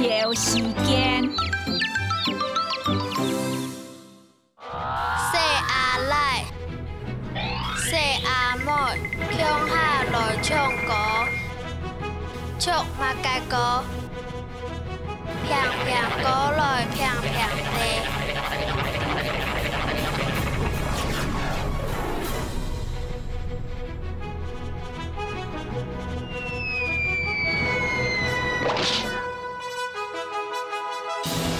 游时间。细阿奶、细阿妹，乡下来唱歌，唱马家歌，you